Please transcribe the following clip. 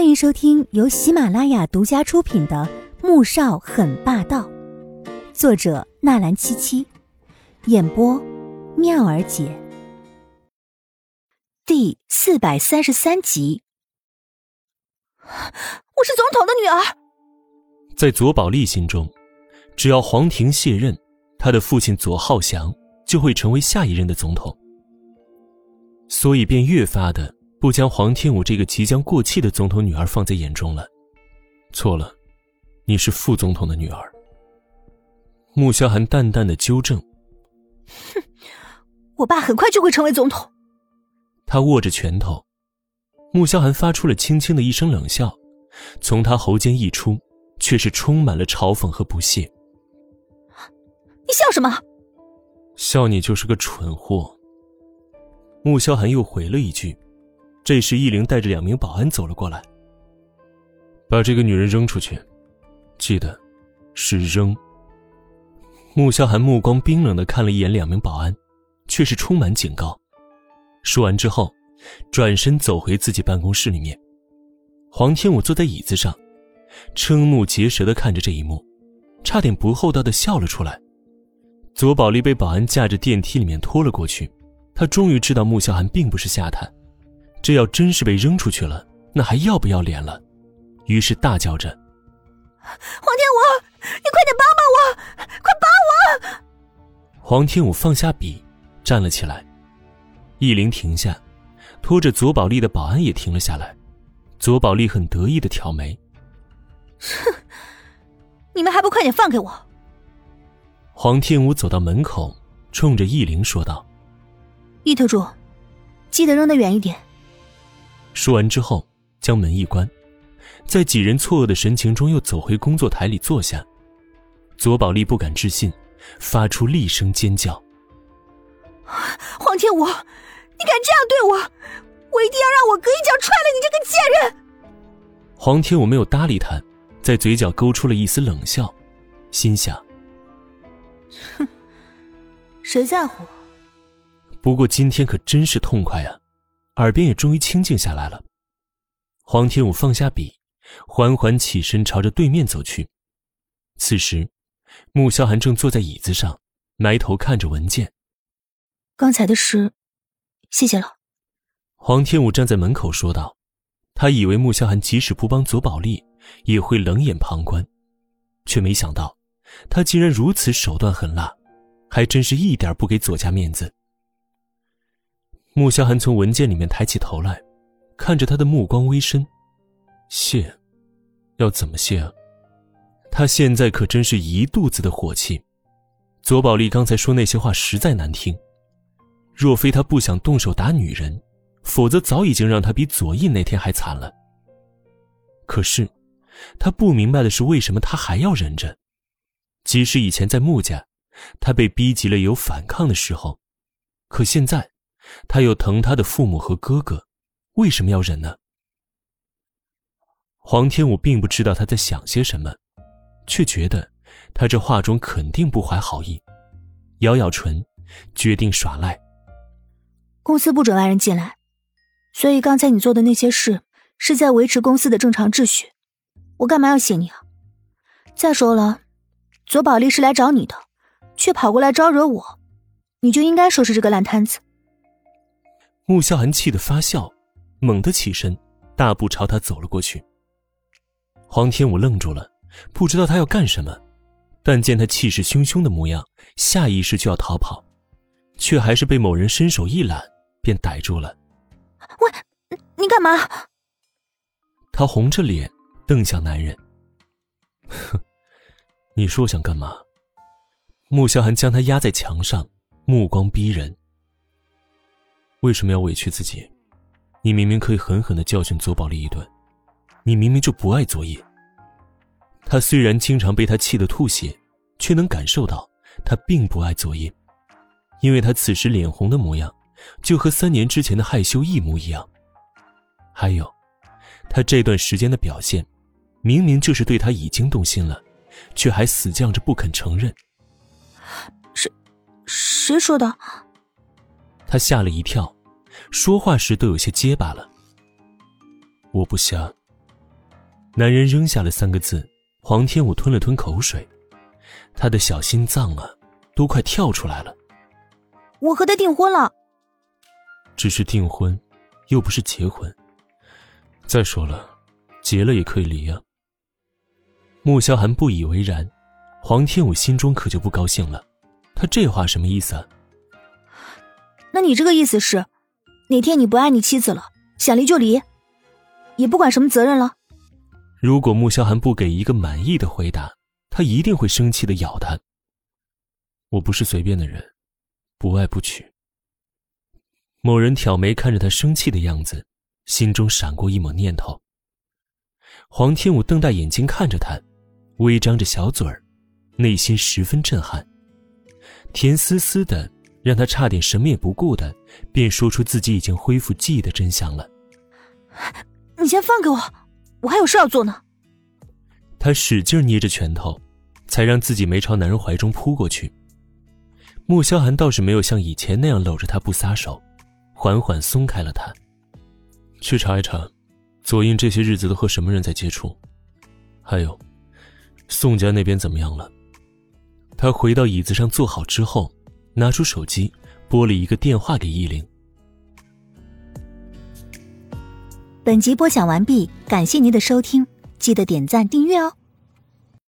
欢迎收听由喜马拉雅独家出品的《穆少很霸道》，作者纳兰七七，演播妙儿姐，第四百三十三集。我是总统的女儿。在左宝丽心中，只要黄庭卸任，他的父亲左浩翔就会成为下一任的总统，所以便越发的。不将黄天武这个即将过气的总统女儿放在眼中了，错了，你是副总统的女儿。穆萧寒淡淡的纠正：“哼，我爸很快就会成为总统。”他握着拳头，穆萧寒发出了轻轻的一声冷笑，从他喉间溢出，却是充满了嘲讽和不屑。你笑什么？笑你就是个蠢货。穆萧寒又回了一句。这时，易灵带着两名保安走了过来，把这个女人扔出去，记得，是扔。穆萧寒目光冰冷的看了一眼两名保安，却是充满警告。说完之后，转身走回自己办公室里面。黄天武坐在椅子上，瞠目结舌的看着这一幕，差点不厚道的笑了出来。左宝丽被保安架着电梯里面拖了过去，他终于知道穆萧寒并不是下探。这要真是被扔出去了，那还要不要脸了？于是大叫着：“黄天武，你快点帮帮我，快帮我！”黄天武放下笔，站了起来。易灵停下，拖着左宝丽的保安也停了下来。左宝丽很得意的挑眉：“哼，你们还不快点放开我！”黄天武走到门口，冲着易灵说道：“易特助，记得扔得远一点。”说完之后，将门一关，在几人错愕的神情中，又走回工作台里坐下。左宝丽不敢置信，发出厉声尖叫：“黄天武，你敢这样对我？我一定要让我哥一脚踹了你这个贱人！”黄天武没有搭理他，在嘴角勾出了一丝冷笑，心想：“哼，谁在乎？不过今天可真是痛快啊！”耳边也终于清静下来了。黄天武放下笔，缓缓起身，朝着对面走去。此时，穆萧寒正坐在椅子上，埋头看着文件。刚才的事，谢谢了。黄天武站在门口说道：“他以为穆萧寒即使不帮左宝丽，也会冷眼旁观，却没想到，他竟然如此手段狠辣，还真是一点不给左家面子。”穆萧寒从文件里面抬起头来，看着他的目光微深。谢，要怎么谢啊？他现在可真是一肚子的火气。左宝丽刚才说那些话实在难听，若非他不想动手打女人，否则早已经让他比左翼那天还惨了。可是，他不明白的是，为什么他还要忍着？即使以前在穆家，他被逼急了有反抗的时候，可现在。他又疼他的父母和哥哥，为什么要忍呢？黄天武并不知道他在想些什么，却觉得他这话中肯定不怀好意，咬咬唇，决定耍赖。公司不准外人进来，所以刚才你做的那些事是在维持公司的正常秩序，我干嘛要谢你啊？再说了，左宝丽是来找你的，却跑过来招惹我，你就应该收拾这个烂摊子。穆萧寒气得发笑，猛地起身，大步朝他走了过去。黄天武愣住了，不知道他要干什么，但见他气势汹汹的模样，下意识就要逃跑，却还是被某人伸手一揽，便逮住了。喂，你干嘛？他红着脸瞪向男人。哼，你说我想干嘛？穆萧寒将他压在墙上，目光逼人。为什么要委屈自己？你明明可以狠狠的教训左宝丽一顿，你明明就不爱左野。他虽然经常被他气得吐血，却能感受到他并不爱左野，因为他此时脸红的模样，就和三年之前的害羞一模一样。还有，他这段时间的表现，明明就是对他已经动心了，却还死犟着不肯承认。谁，谁说的？他吓了一跳，说话时都有些结巴了。我不瞎，男人扔下了三个字，黄天武吞了吞口水，他的小心脏啊，都快跳出来了。我和他订婚了，只是订婚，又不是结婚。再说了，结了也可以离啊。穆萧寒不以为然，黄天武心中可就不高兴了。他这话什么意思啊？那你这个意思是，哪天你不爱你妻子了，想离就离，也不管什么责任了？如果穆萧寒不给一个满意的回答，他一定会生气的咬他。我不是随便的人，不爱不娶。某人挑眉看着他生气的样子，心中闪过一抹念头。黄天武瞪大眼睛看着他，微张着小嘴儿，内心十分震撼。甜丝丝的，让他差点什么也不顾的，便说出自己已经恢复记忆的真相了。你先放给我。我还有事要做呢。他使劲捏着拳头，才让自己没朝男人怀中扑过去。穆萧寒倒是没有像以前那样搂着他不撒手，缓缓松开了他。去查一查，左英这些日子都和什么人在接触？还有，宋家那边怎么样了？他回到椅子上坐好之后，拿出手机拨了一个电话给依琳。本集播讲完毕，感谢您的收听，记得点赞订阅哦。